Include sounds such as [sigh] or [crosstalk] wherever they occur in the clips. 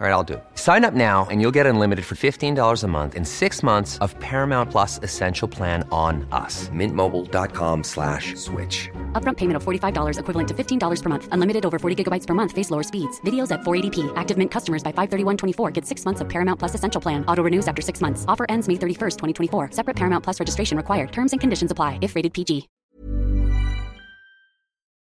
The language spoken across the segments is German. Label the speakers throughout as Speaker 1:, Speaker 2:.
Speaker 1: All right, I'll do it. Sign up now and you'll get unlimited for $15 a month in six months of Paramount Plus Essential Plan on us. Mintmobile.com slash switch.
Speaker 2: Upfront payment of $45 equivalent to $15 per month. Unlimited over 40 gigabytes per month. Face lower speeds. Videos at 480p. Active Mint customers by 531.24 get six months of Paramount Plus Essential Plan. Auto renews after six months. Offer ends May 31st, 2024. Separate Paramount Plus registration required. Terms and conditions apply if rated PG.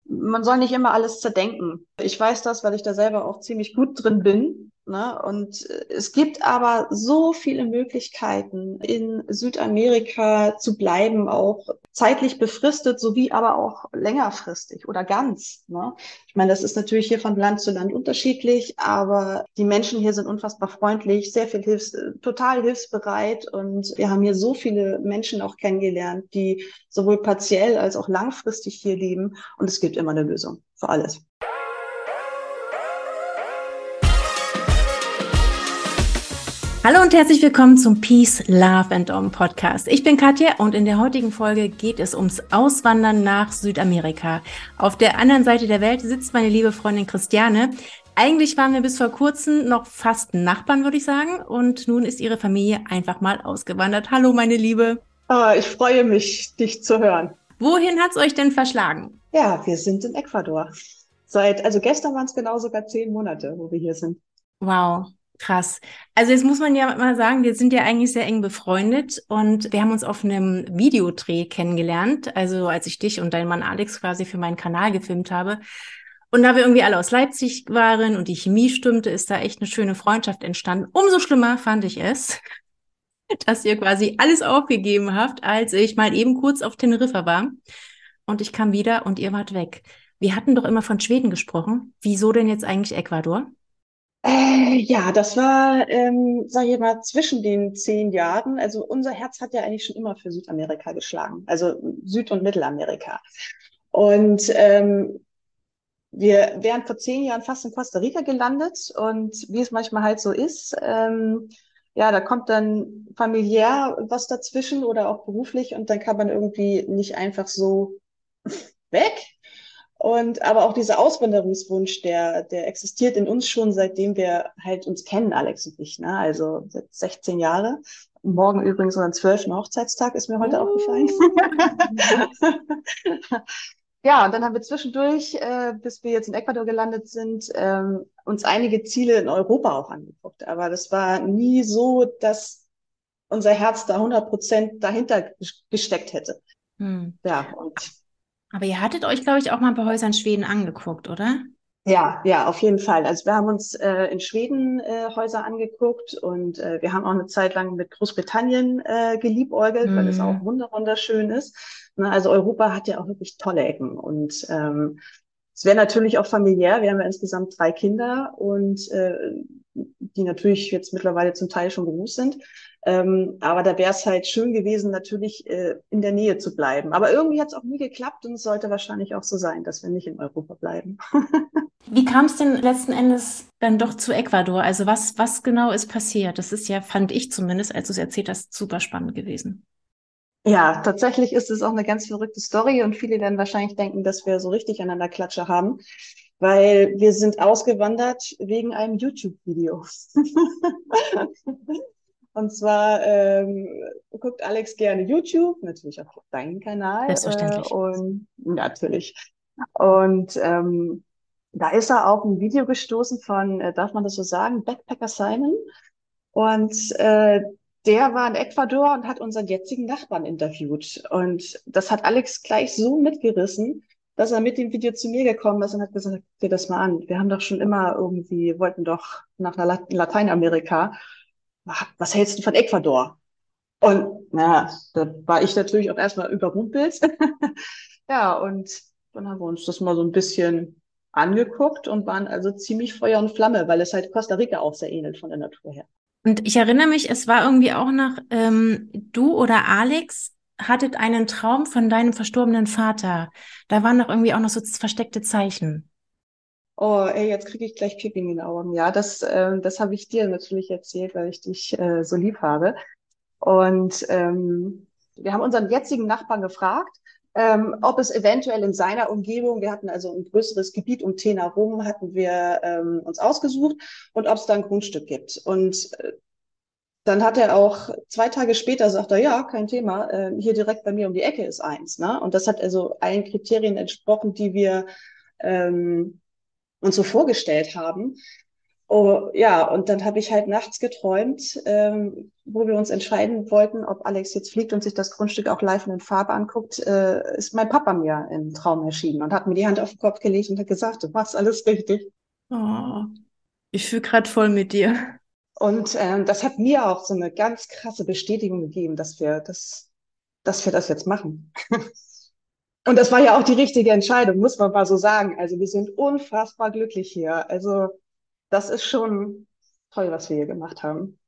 Speaker 3: Man soll nicht immer alles zerdenken. Ich weiß das, weil ich da selber auch ziemlich gut drin bin. Ne? Und äh, es gibt aber so viele Möglichkeiten, in Südamerika zu bleiben, auch zeitlich befristet, sowie aber auch längerfristig oder ganz. Ne? Ich meine, das ist natürlich hier von Land zu Land unterschiedlich, aber die Menschen hier sind unfassbar freundlich, sehr viel Hilfs äh, total hilfsbereit und wir haben hier so viele Menschen auch kennengelernt, die sowohl partiell als auch langfristig hier leben und es gibt immer eine Lösung für alles.
Speaker 4: Hallo und herzlich willkommen zum Peace, Love and Om Podcast. Ich bin Katja und in der heutigen Folge geht es ums Auswandern nach Südamerika. Auf der anderen Seite der Welt sitzt meine liebe Freundin Christiane. Eigentlich waren wir bis vor kurzem noch fast Nachbarn, würde ich sagen. Und nun ist ihre Familie einfach mal ausgewandert. Hallo, meine Liebe.
Speaker 3: Oh, ich freue mich, dich zu hören.
Speaker 4: Wohin hat es euch denn verschlagen?
Speaker 3: Ja, wir sind in Ecuador. Seit, also gestern waren es genau sogar zehn Monate, wo wir hier sind.
Speaker 4: Wow. Krass. Also jetzt muss man ja mal sagen, wir sind ja eigentlich sehr eng befreundet und wir haben uns auf einem Videodreh kennengelernt. Also als ich dich und deinen Mann Alex quasi für meinen Kanal gefilmt habe. Und da wir irgendwie alle aus Leipzig waren und die Chemie stimmte, ist da echt eine schöne Freundschaft entstanden. Umso schlimmer fand ich es, [laughs] dass ihr quasi alles aufgegeben habt, als ich mal eben kurz auf Teneriffa war. Und ich kam wieder und ihr wart weg. Wir hatten doch immer von Schweden gesprochen. Wieso denn jetzt eigentlich Ecuador?
Speaker 3: Äh, ja, das war, ähm, sag ich mal, zwischen den zehn Jahren. Also unser Herz hat ja eigentlich schon immer für Südamerika geschlagen, also Süd- und Mittelamerika. Und ähm, wir wären vor zehn Jahren fast in Costa Rica gelandet und wie es manchmal halt so ist, ähm, ja, da kommt dann familiär was dazwischen oder auch beruflich und dann kann man irgendwie nicht einfach so weg. Und aber auch dieser Auswanderungswunsch, der, der existiert in uns schon, seitdem wir halt uns kennen, Alex und ich. Ne? Also seit 16 Jahre. Morgen übrigens unseren 12. Hochzeitstag ist mir heute uh. aufgefallen. [laughs] ja, und dann haben wir zwischendurch, äh, bis wir jetzt in Ecuador gelandet sind, ähm, uns einige Ziele in Europa auch angeguckt. Aber das war nie so, dass unser Herz da 100 Prozent dahinter gesteckt hätte. Hm. Ja, und
Speaker 4: aber ihr hattet euch, glaube ich, auch mal ein paar Häuser in Schweden angeguckt, oder?
Speaker 3: Ja, ja, auf jeden Fall. Also wir haben uns äh, in Schweden äh, Häuser angeguckt und äh, wir haben auch eine Zeit lang mit Großbritannien äh, geliebäugelt, mm. weil es mhm. auch wunderschön ist. Na, also Europa hat ja auch wirklich tolle Ecken und ähm, es wäre natürlich auch familiär. Wir haben ja insgesamt drei Kinder und äh, die natürlich jetzt mittlerweile zum Teil schon groß sind. Ähm, aber da wäre es halt schön gewesen, natürlich äh, in der Nähe zu bleiben. Aber irgendwie hat es auch nie geklappt und es sollte wahrscheinlich auch so sein, dass wir nicht in Europa bleiben. [laughs]
Speaker 4: Wie kam es denn letzten Endes dann doch zu Ecuador? Also was, was genau ist passiert? Das ist ja, fand ich zumindest, als du es erzählt hast, super spannend gewesen.
Speaker 3: Ja, tatsächlich ist es auch eine ganz verrückte Story und viele werden wahrscheinlich denken, dass wir so richtig einander Klatsche haben, weil wir sind ausgewandert wegen einem YouTube-Video. [laughs] Und zwar ähm, guckt Alex gerne YouTube, natürlich auch deinen Kanal.
Speaker 4: Selbstverständlich.
Speaker 3: Äh, und natürlich. Und ähm, da ist er auf ein Video gestoßen von, äh, darf man das so sagen, Backpacker Simon. Und äh, der war in Ecuador und hat unseren jetzigen Nachbarn interviewt. Und das hat Alex gleich so mitgerissen, dass er mit dem Video zu mir gekommen ist und hat gesagt, dir das mal an. Wir haben doch schon immer irgendwie, wollten doch nach Lateinamerika was hältst du von Ecuador? Und na, da war ich natürlich auch erstmal überrumpelt. [laughs] ja, und dann haben wir uns das mal so ein bisschen angeguckt und waren also ziemlich Feuer und Flamme, weil es halt Costa Rica auch sehr ähnelt von der Natur her.
Speaker 4: Und ich erinnere mich, es war irgendwie auch nach ähm, du oder Alex hattet einen Traum von deinem verstorbenen Vater. Da waren doch irgendwie auch noch so versteckte Zeichen.
Speaker 3: Oh, ey, jetzt kriege ich gleich Pipi in den Augen. Ja, das, äh, das habe ich dir natürlich erzählt, weil ich dich äh, so lieb habe. Und ähm, wir haben unseren jetzigen Nachbarn gefragt, ähm, ob es eventuell in seiner Umgebung, wir hatten also ein größeres Gebiet um Tena rum, hatten wir ähm, uns ausgesucht und ob es da ein Grundstück gibt. Und äh, dann hat er auch zwei Tage später sagt er, ja, kein Thema, äh, hier direkt bei mir um die Ecke ist eins. Ne? Und das hat also allen Kriterien entsprochen, die wir ähm, uns so vorgestellt haben. Oh, ja, und dann habe ich halt nachts geträumt, ähm, wo wir uns entscheiden wollten, ob Alex jetzt fliegt und sich das Grundstück auch live in Farbe anguckt, äh, ist mein Papa mir im Traum erschienen und hat mir die Hand auf den Kopf gelegt und hat gesagt, du machst alles richtig.
Speaker 4: Oh, ich fühle gerade voll mit dir.
Speaker 3: Und ähm, das hat mir auch so eine ganz krasse Bestätigung gegeben, dass wir das, dass wir das jetzt machen. [laughs] und das war ja auch die richtige Entscheidung, muss man mal so sagen. Also wir sind unfassbar glücklich hier. Also das ist schon toll, was wir hier gemacht haben.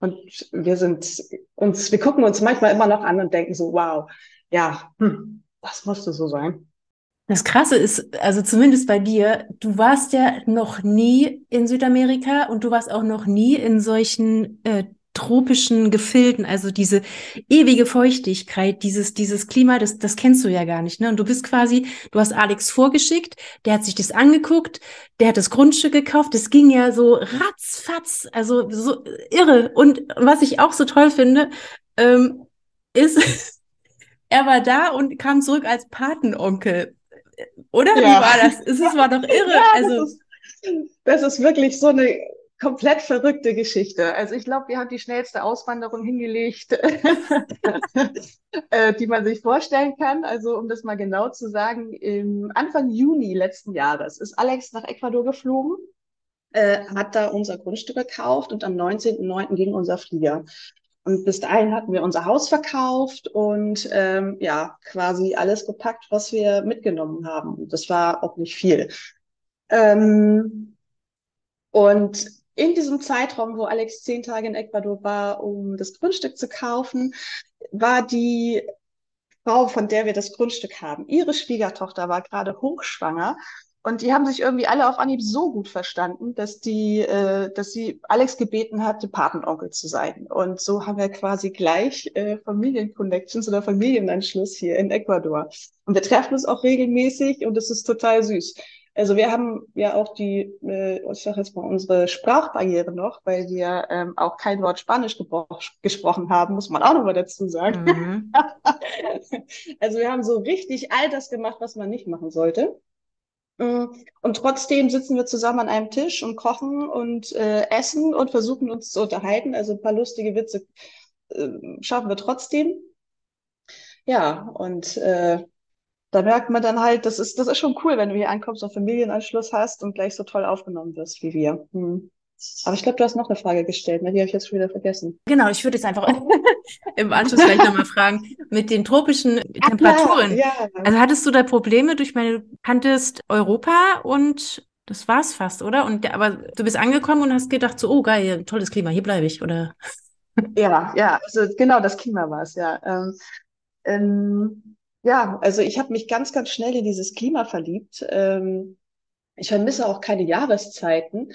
Speaker 3: Und wir sind uns, wir gucken uns manchmal immer noch an und denken so, wow, ja, hm, das musste so sein.
Speaker 4: Das Krasse ist, also zumindest bei dir, du warst ja noch nie in Südamerika und du warst auch noch nie in solchen äh, tropischen Gefilden, also diese ewige Feuchtigkeit, dieses, dieses Klima, das, das kennst du ja gar nicht. Ne? Und du bist quasi, du hast Alex vorgeschickt, der hat sich das angeguckt, der hat das Grundstück gekauft, das ging ja so ratzfatz, also so irre. Und was ich auch so toll finde, ähm, ist, [laughs] er war da und kam zurück als Patenonkel. Oder? Ja. Wie war das? Es war doch [laughs] irre. Ja, also,
Speaker 3: das ist, das ist wirklich so eine komplett verrückte Geschichte. Also ich glaube, wir haben die schnellste Auswanderung hingelegt, [laughs] äh, die man sich vorstellen kann. Also um das mal genau zu sagen, im Anfang Juni letzten Jahres ist Alex nach Ecuador geflogen, äh, hat da unser Grundstück gekauft und am 19.09. ging unser Flieger. Und bis dahin hatten wir unser Haus verkauft und ähm, ja, quasi alles gepackt, was wir mitgenommen haben. Das war auch nicht viel. Ähm, und in diesem Zeitraum, wo Alex zehn Tage in Ecuador war, um das Grundstück zu kaufen, war die Frau, von der wir das Grundstück haben, ihre Schwiegertochter war gerade hochschwanger und die haben sich irgendwie alle auf Anhieb so gut verstanden, dass die, äh, dass sie Alex gebeten hatte, Patenonkel zu sein. Und so haben wir quasi gleich äh, Familienconnections oder Familienanschluss hier in Ecuador. Und wir treffen uns auch regelmäßig und es ist total süß. Also wir haben ja auch die, äh, ich sage jetzt mal, unsere Sprachbarriere noch, weil wir ähm, auch kein Wort Spanisch gesprochen haben, muss man auch noch mal dazu sagen. Mhm. [laughs] also wir haben so richtig all das gemacht, was man nicht machen sollte. Mm, und trotzdem sitzen wir zusammen an einem Tisch und kochen und äh, essen und versuchen uns zu unterhalten. Also ein paar lustige Witze äh, schaffen wir trotzdem. Ja, und äh, da merkt man dann halt, das ist, das ist schon cool, wenn du hier ankommst und Familienanschluss hast und gleich so toll aufgenommen wirst wie wir. Hm. Aber ich glaube, du hast noch eine Frage gestellt, ne? die habe ich jetzt schon wieder vergessen.
Speaker 4: Genau, ich würde jetzt einfach [laughs] im Anschluss gleich nochmal fragen, mit den tropischen Temperaturen. Ja, ja. Also hattest du da Probleme durch meine, kanntest Europa und das war's fast, oder? Und aber du bist angekommen und hast gedacht, so, oh geil, tolles Klima, hier bleibe ich, oder?
Speaker 3: Ja, ja, also genau das Klima war es, ja. Ähm, ähm, ja, also ich habe mich ganz, ganz schnell in dieses Klima verliebt. Ähm, ich vermisse auch keine Jahreszeiten.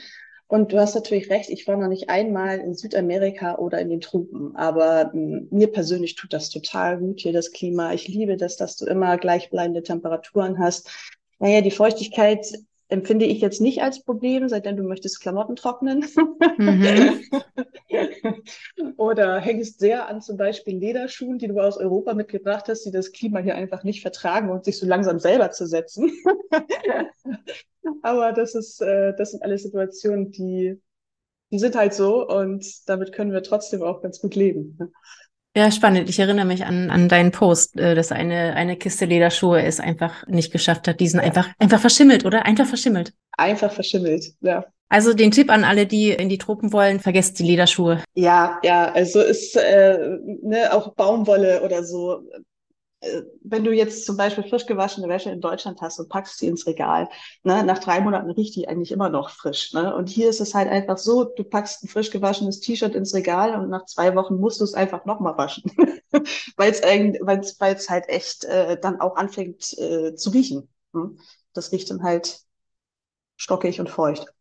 Speaker 3: Und du hast natürlich recht, ich war noch nicht einmal in Südamerika oder in den Tropen, aber hm, mir persönlich tut das total gut hier, das Klima. Ich liebe das, dass du immer gleichbleibende Temperaturen hast. Naja, die Feuchtigkeit empfinde ich jetzt nicht als Problem, seitdem du möchtest Klamotten trocknen. Mhm. [laughs] Oder hängst sehr an zum Beispiel Lederschuhen, die du aus Europa mitgebracht hast, die das Klima hier einfach nicht vertragen und sich so langsam selber zu setzen. [laughs] Aber das ist, äh, das sind alles Situationen, die, die sind halt so und damit können wir trotzdem auch ganz gut leben.
Speaker 4: Ja, spannend. Ich erinnere mich an, an deinen Post, äh, dass eine, eine Kiste Lederschuhe es einfach nicht geschafft hat. Die sind einfach, einfach verschimmelt, oder? Einfach verschimmelt.
Speaker 3: Einfach verschimmelt, ja.
Speaker 4: Also den Tipp an alle, die in die Tropen wollen, vergesst die Lederschuhe.
Speaker 3: Ja, ja, also ist äh, ne, auch Baumwolle oder so wenn du jetzt zum Beispiel frisch gewaschene Wäsche in Deutschland hast und packst sie ins Regal, ne, nach drei Monaten riecht die eigentlich immer noch frisch. Ne? Und hier ist es halt einfach so, du packst ein frisch gewaschenes T-Shirt ins Regal und nach zwei Wochen musst du es einfach nochmal waschen, weil es weil es halt echt äh, dann auch anfängt äh, zu riechen. Ne? Das riecht dann halt stockig und feucht.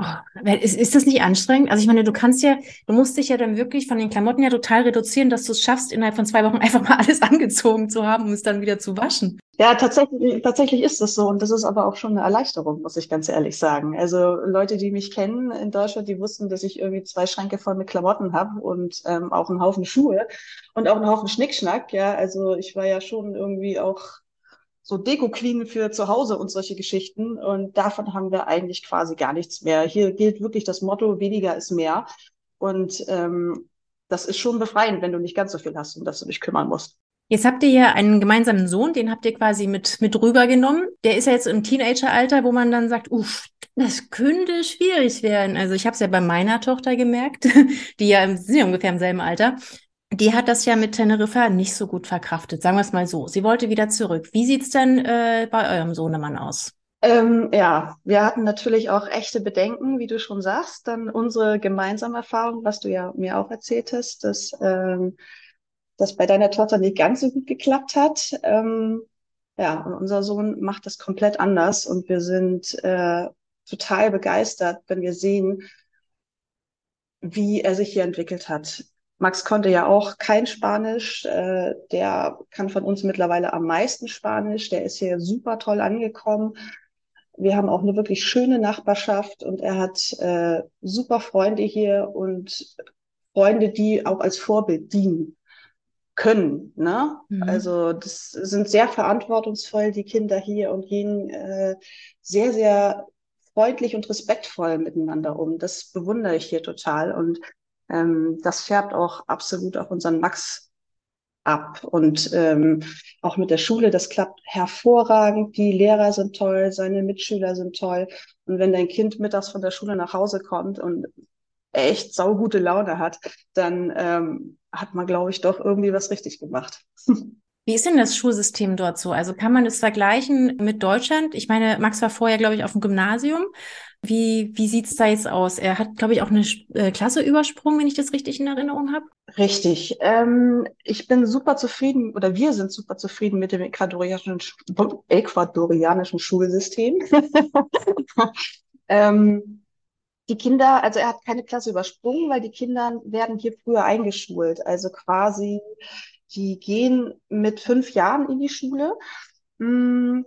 Speaker 4: Oh, ist, ist das nicht anstrengend? Also ich meine, du kannst ja, du musst dich ja dann wirklich von den Klamotten ja total reduzieren, dass du es schaffst, innerhalb von zwei Wochen [laughs] einfach mal alles angezogen zu haben, um es dann wieder zu waschen.
Speaker 3: Ja, tatsächlich, tatsächlich ist das so. Und das ist aber auch schon eine Erleichterung, muss ich ganz ehrlich sagen. Also Leute, die mich kennen in Deutschland, die wussten, dass ich irgendwie zwei Schränke voll mit Klamotten habe und ähm, auch einen Haufen Schuhe und auch einen Haufen Schnickschnack. Ja, also ich war ja schon irgendwie auch so Deko-Queen für zu Hause und solche Geschichten. Und davon haben wir eigentlich quasi gar nichts mehr. Hier gilt wirklich das Motto, weniger ist mehr. Und ähm, das ist schon befreiend, wenn du nicht ganz so viel hast, um das du dich kümmern musst.
Speaker 4: Jetzt habt ihr ja einen gemeinsamen Sohn, den habt ihr quasi mit, mit rübergenommen. Der ist ja jetzt im Teenageralter, wo man dann sagt, uff, das könnte schwierig werden. Also ich habe es ja bei meiner Tochter gemerkt, [laughs] die ja sind ja ungefähr im selben Alter die hat das ja mit Teneriffa nicht so gut verkraftet, sagen wir es mal so. Sie wollte wieder zurück. Wie sieht's denn äh, bei eurem Sohnemann aus?
Speaker 3: Ähm, ja, wir hatten natürlich auch echte Bedenken, wie du schon sagst. Dann unsere gemeinsame Erfahrung, was du ja mir auch erzählt hast, dass ähm, das bei deiner Tochter nicht ganz so gut geklappt hat. Ähm, ja, und unser Sohn macht das komplett anders und wir sind äh, total begeistert, wenn wir sehen, wie er sich hier entwickelt hat. Max konnte ja auch kein Spanisch. Äh, der kann von uns mittlerweile am meisten Spanisch. Der ist hier super toll angekommen. Wir haben auch eine wirklich schöne Nachbarschaft und er hat äh, super Freunde hier und Freunde, die auch als Vorbild dienen können. Ne? Mhm. Also das sind sehr verantwortungsvoll, die Kinder hier und gehen äh, sehr, sehr freundlich und respektvoll miteinander um. Das bewundere ich hier total. Und ähm, das färbt auch absolut auf unseren Max ab. Und ähm, auch mit der Schule, das klappt hervorragend. Die Lehrer sind toll, seine Mitschüler sind toll. Und wenn dein Kind mittags von der Schule nach Hause kommt und echt saugute Laune hat, dann ähm, hat man, glaube ich, doch irgendwie was richtig gemacht. [laughs]
Speaker 4: Wie ist denn das Schulsystem dort so? Also kann man das vergleichen mit Deutschland? Ich meine, Max war vorher, glaube ich, auf dem Gymnasium. Wie, wie sieht's da jetzt aus? Er hat, glaube ich, auch eine äh, Klasse übersprungen, wenn ich das richtig in Erinnerung habe.
Speaker 3: Richtig. Ähm, ich bin super zufrieden oder wir sind super zufrieden mit dem ecuadorianischen, ecuadorianischen Schulsystem. [laughs] ähm, die Kinder, also er hat keine Klasse übersprungen, weil die Kinder werden hier früher eingeschult. Also quasi, die gehen mit fünf Jahren in die Schule. Mm,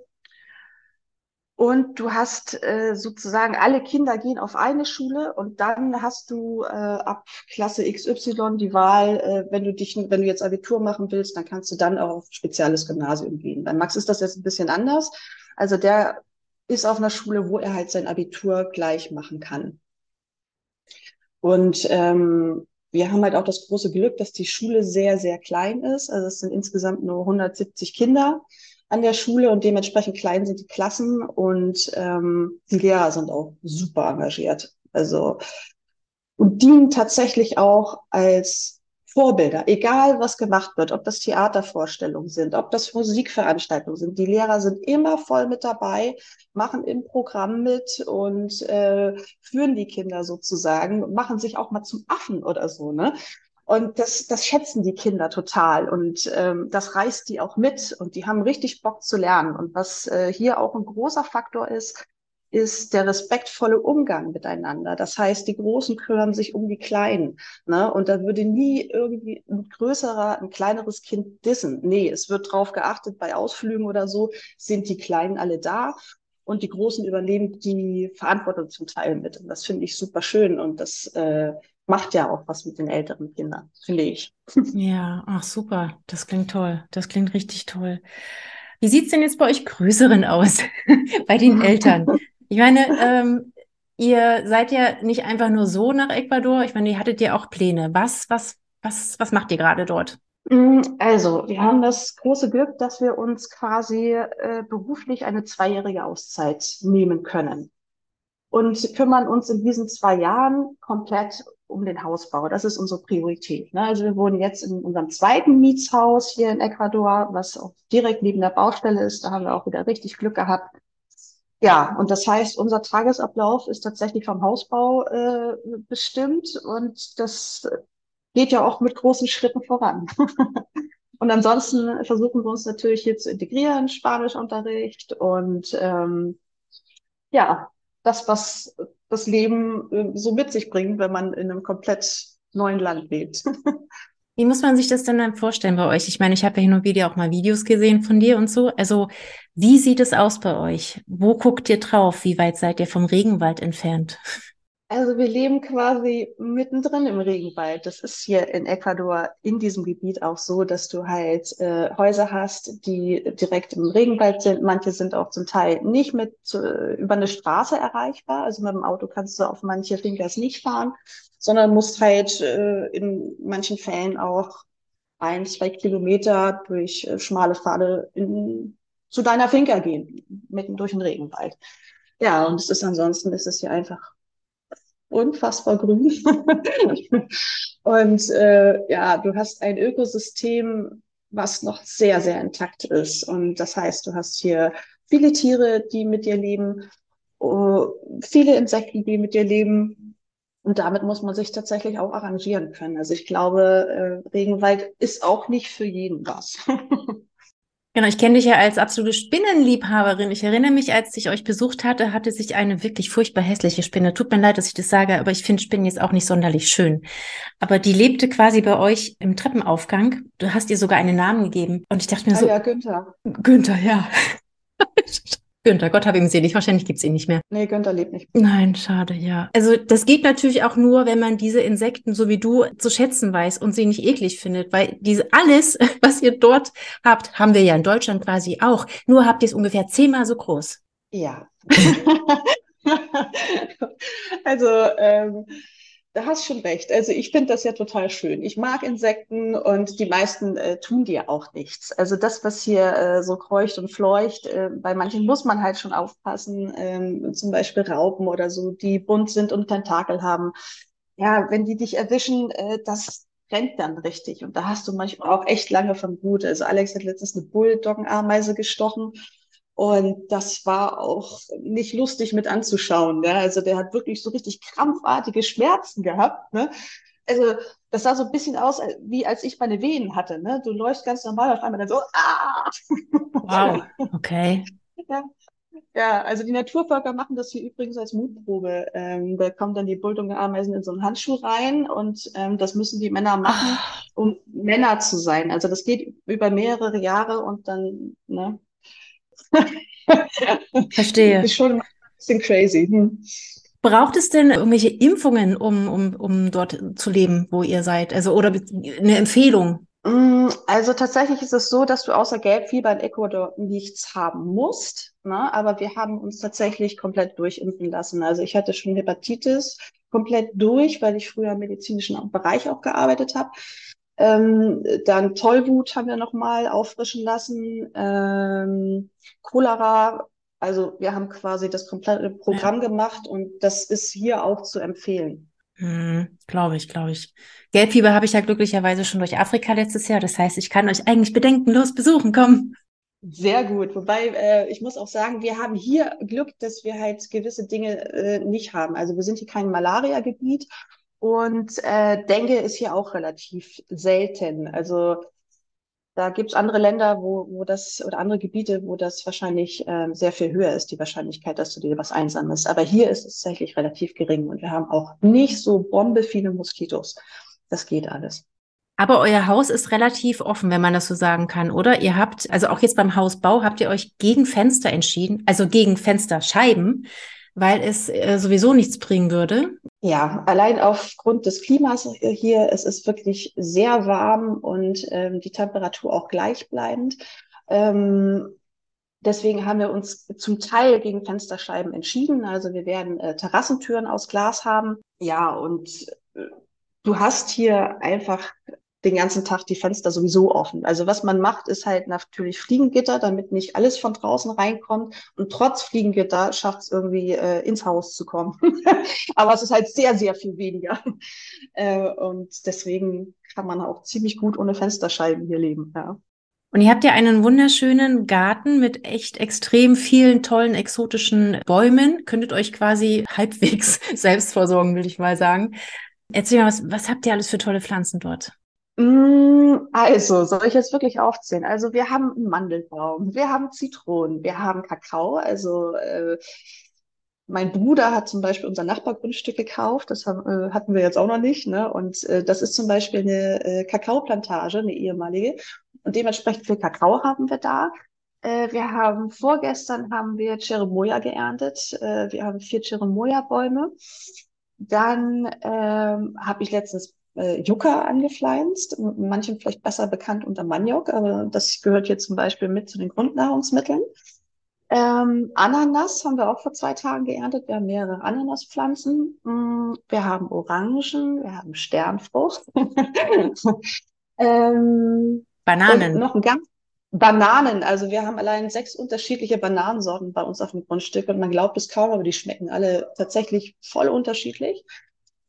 Speaker 3: und du hast äh, sozusagen alle Kinder gehen auf eine Schule und dann hast du äh, ab Klasse XY die Wahl, äh, wenn du dich, wenn du jetzt Abitur machen willst, dann kannst du dann auch auf spezielles Gymnasium gehen. Bei Max ist das jetzt ein bisschen anders. Also der ist auf einer Schule, wo er halt sein Abitur gleich machen kann. Und ähm, wir haben halt auch das große Glück, dass die Schule sehr, sehr klein ist. Also es sind insgesamt nur 170 Kinder an der Schule und dementsprechend klein sind die Klassen und ähm, die Lehrer sind auch super engagiert. Also und dienen tatsächlich auch als Vorbilder, egal was gemacht wird, ob das Theatervorstellungen sind, ob das Musikveranstaltungen sind. Die Lehrer sind immer voll mit dabei, machen im Programm mit und äh, führen die Kinder sozusagen, machen sich auch mal zum Affen oder so. Ne? Und das, das schätzen die Kinder total und ähm, das reißt die auch mit und die haben richtig Bock zu lernen. Und was äh, hier auch ein großer Faktor ist, ist der respektvolle Umgang miteinander. Das heißt, die Großen kümmern sich um die Kleinen. Ne? Und da würde nie irgendwie ein größerer, ein kleineres Kind dissen. Nee, es wird drauf geachtet, bei Ausflügen oder so sind die Kleinen alle da und die Großen übernehmen die Verantwortung zum Teil mit. Und das finde ich super schön und das äh, macht ja auch was mit den älteren Kindern, finde ich. [laughs]
Speaker 4: Ja, ach super, das klingt toll. Das klingt richtig toll. Wie sieht's denn jetzt bei euch Größeren aus, [laughs] bei den Eltern? Ich meine, ähm, ihr seid ja nicht einfach nur so nach Ecuador. Ich meine, ihr hattet ja auch Pläne. Was, was, was, was macht ihr gerade dort?
Speaker 3: Mm, also, wir haben das große Glück, dass wir uns quasi äh, beruflich eine zweijährige Auszeit nehmen können und kümmern uns in diesen zwei Jahren komplett um den Hausbau. Das ist unsere Priorität. Ne? Also wir wohnen jetzt in unserem zweiten Mietshaus hier in Ecuador, was auch direkt neben der Baustelle ist. Da haben wir auch wieder richtig Glück gehabt. Ja, und das heißt, unser Tagesablauf ist tatsächlich vom Hausbau äh, bestimmt und das geht ja auch mit großen Schritten voran. [laughs] und ansonsten versuchen wir uns natürlich hier zu integrieren, Spanischunterricht und ähm, ja, das, was das Leben äh, so mit sich bringt, wenn man in einem komplett neuen Land lebt. [laughs]
Speaker 4: Wie muss man sich das denn dann vorstellen bei euch? Ich meine, ich habe ja hin und wieder auch mal Videos gesehen von dir und so. Also, wie sieht es aus bei euch? Wo guckt ihr drauf? Wie weit seid ihr vom Regenwald entfernt? [laughs]
Speaker 3: Also wir leben quasi mittendrin im Regenwald. Das ist hier in Ecuador in diesem Gebiet auch so, dass du halt äh, Häuser hast, die direkt im Regenwald sind. Manche sind auch zum Teil nicht mit äh, über eine Straße erreichbar. Also mit dem Auto kannst du auf manche Finkers nicht fahren, sondern musst halt äh, in manchen Fällen auch ein, zwei Kilometer durch äh, schmale Pfade in, zu deiner Finca gehen, mitten durch den Regenwald. Ja, und es ist ansonsten ist es hier einfach unfassbar grün. [laughs] und äh, ja, du hast ein Ökosystem, was noch sehr, sehr intakt ist. Und das heißt, du hast hier viele Tiere, die mit dir leben, uh, viele Insekten, die mit dir leben. Und damit muss man sich tatsächlich auch arrangieren können. Also ich glaube, äh, Regenwald ist auch nicht für jeden was. [laughs]
Speaker 4: Genau, ich kenne dich ja als absolute Spinnenliebhaberin. Ich erinnere mich, als ich euch besucht hatte, hatte sich eine wirklich furchtbar hässliche Spinne. Tut mir leid, dass ich das sage, aber ich finde Spinnen jetzt auch nicht sonderlich schön. Aber die lebte quasi bei euch im Treppenaufgang. Du hast ihr sogar einen Namen gegeben. Und ich dachte mir ah, so.
Speaker 3: Ja, Günther.
Speaker 4: Günther, ja. [laughs] Günther, Gott habe ihm selig. Wahrscheinlich gibt's ihn nicht mehr.
Speaker 3: Nee, Günther lebt nicht.
Speaker 4: Nein, schade, ja. Also das geht natürlich auch nur, wenn man diese Insekten, so wie du, zu schätzen weiß und sie nicht eklig findet. Weil diese alles, [laughs] was ihr dort habt, haben wir ja in Deutschland quasi auch. Nur habt ihr es ungefähr zehnmal so groß.
Speaker 3: Ja. [laughs] [laughs] also ähm, da hast schon recht. Also ich finde das ja total schön. Ich mag Insekten und die meisten äh, tun dir auch nichts. Also das, was hier äh, so kreucht und fleucht, äh, bei manchen muss man halt schon aufpassen, ähm, zum Beispiel Raupen oder so, die bunt sind und Tentakel haben. Ja, wenn die dich erwischen, äh, das rennt dann richtig. Und da hast du manchmal auch echt lange von Gut. Also Alex hat letztens eine Bulldoggenameise gestochen und das war auch nicht lustig mit anzuschauen. Ne? Also der hat wirklich so richtig krampfartige Schmerzen gehabt. Ne? Also das sah so ein bisschen aus, wie als ich meine Wehen hatte. Ne? Du läufst ganz normal auf einmal dann so, ah! [laughs]
Speaker 4: Wow, okay.
Speaker 3: ja. ja, also die Naturvölker machen das hier übrigens als Mutprobe. Ähm, da kommen dann die Bulldogge-Ameisen in so einen Handschuh rein und ähm, das müssen die Männer machen, ah. um Männer zu sein. Also das geht über mehrere Jahre und dann, ne,
Speaker 4: Verstehe.
Speaker 3: Ist schon ein bisschen crazy. Hm.
Speaker 4: Braucht es denn irgendwelche Impfungen, um, um, um dort zu leben, wo ihr seid? Also, oder eine Empfehlung?
Speaker 3: Mm, also tatsächlich ist es so, dass du außer Gelbfieber in Ecuador nichts haben musst. Ne? Aber wir haben uns tatsächlich komplett durchimpfen lassen. Also ich hatte schon Hepatitis komplett durch, weil ich früher im medizinischen Bereich auch gearbeitet habe. Ähm, dann Tollwut haben wir nochmal auffrischen lassen. Ähm, Cholera, also wir haben quasi das komplette Programm ja. gemacht und das ist hier auch zu empfehlen.
Speaker 4: Hm, glaube ich, glaube ich. Gelbfieber habe ich ja glücklicherweise schon durch Afrika letztes Jahr. Das heißt, ich kann euch eigentlich bedenkenlos besuchen kommen.
Speaker 3: Sehr gut. Wobei äh, ich muss auch sagen, wir haben hier Glück, dass wir halt gewisse Dinge äh, nicht haben. Also wir sind hier kein Malaria-Gebiet und äh, Dengue ist hier auch relativ selten. Also da gibt es andere Länder, wo, wo das oder andere Gebiete, wo das wahrscheinlich ähm, sehr viel höher ist, die Wahrscheinlichkeit, dass du dir was einsammelst. Aber hier ist es tatsächlich relativ gering und wir haben auch nicht so bombe viele Moskitos. Das geht alles.
Speaker 4: Aber euer Haus ist relativ offen, wenn man das so sagen kann, oder? Ihr habt, also auch jetzt beim Hausbau, habt ihr euch gegen Fenster entschieden, also gegen Fensterscheiben, weil es äh, sowieso nichts bringen würde.
Speaker 3: Ja, allein aufgrund des Klimas hier, es ist wirklich sehr warm und ähm, die Temperatur auch gleichbleibend. Ähm, deswegen haben wir uns zum Teil gegen Fensterscheiben entschieden. Also wir werden äh, Terrassentüren aus Glas haben. Ja, und äh, du hast hier einfach den ganzen Tag die Fenster sowieso offen. Also was man macht, ist halt natürlich Fliegengitter, damit nicht alles von draußen reinkommt. Und trotz Fliegengitter schafft es irgendwie äh, ins Haus zu kommen. [laughs] Aber es ist halt sehr, sehr viel weniger. [laughs] Äh, und deswegen kann man auch ziemlich gut ohne Fensterscheiben hier leben. Ja.
Speaker 4: Und ihr habt ja einen wunderschönen Garten mit echt extrem vielen tollen exotischen Bäumen. Könntet euch quasi halbwegs [laughs] selbst versorgen, will ich mal sagen. Erzähl mal, was, was habt ihr alles für tolle Pflanzen dort?
Speaker 3: Mm, also, soll ich jetzt wirklich aufzählen? Also, wir haben einen Mandelbaum, wir haben Zitronen, wir haben Kakao, also äh, mein Bruder hat zum Beispiel unser Nachbargrundstück gekauft, das haben, äh, hatten wir jetzt auch noch nicht, ne? Und äh, das ist zum Beispiel eine äh, Kakaoplantage, eine ehemalige. Und dementsprechend viel Kakao haben wir da. Äh, wir haben vorgestern haben wir Cherimoya geerntet. Äh, wir haben vier Cherimoya-Bäume. Dann ähm, habe ich letztens äh, Yucca angepflanzt, manchen vielleicht besser bekannt unter Maniok, aber das gehört hier zum Beispiel mit zu den Grundnahrungsmitteln. Ähm, Ananas haben wir auch vor zwei Tagen geerntet. Wir haben mehrere Ananaspflanzen. Mm, wir haben Orangen, wir haben Sternfrucht. [laughs] ähm,
Speaker 4: Bananen.
Speaker 3: Noch ein ganz Bananen, also wir haben allein sechs unterschiedliche Bananensorten bei uns auf dem Grundstück und man glaubt es kaum, aber die schmecken alle tatsächlich voll unterschiedlich.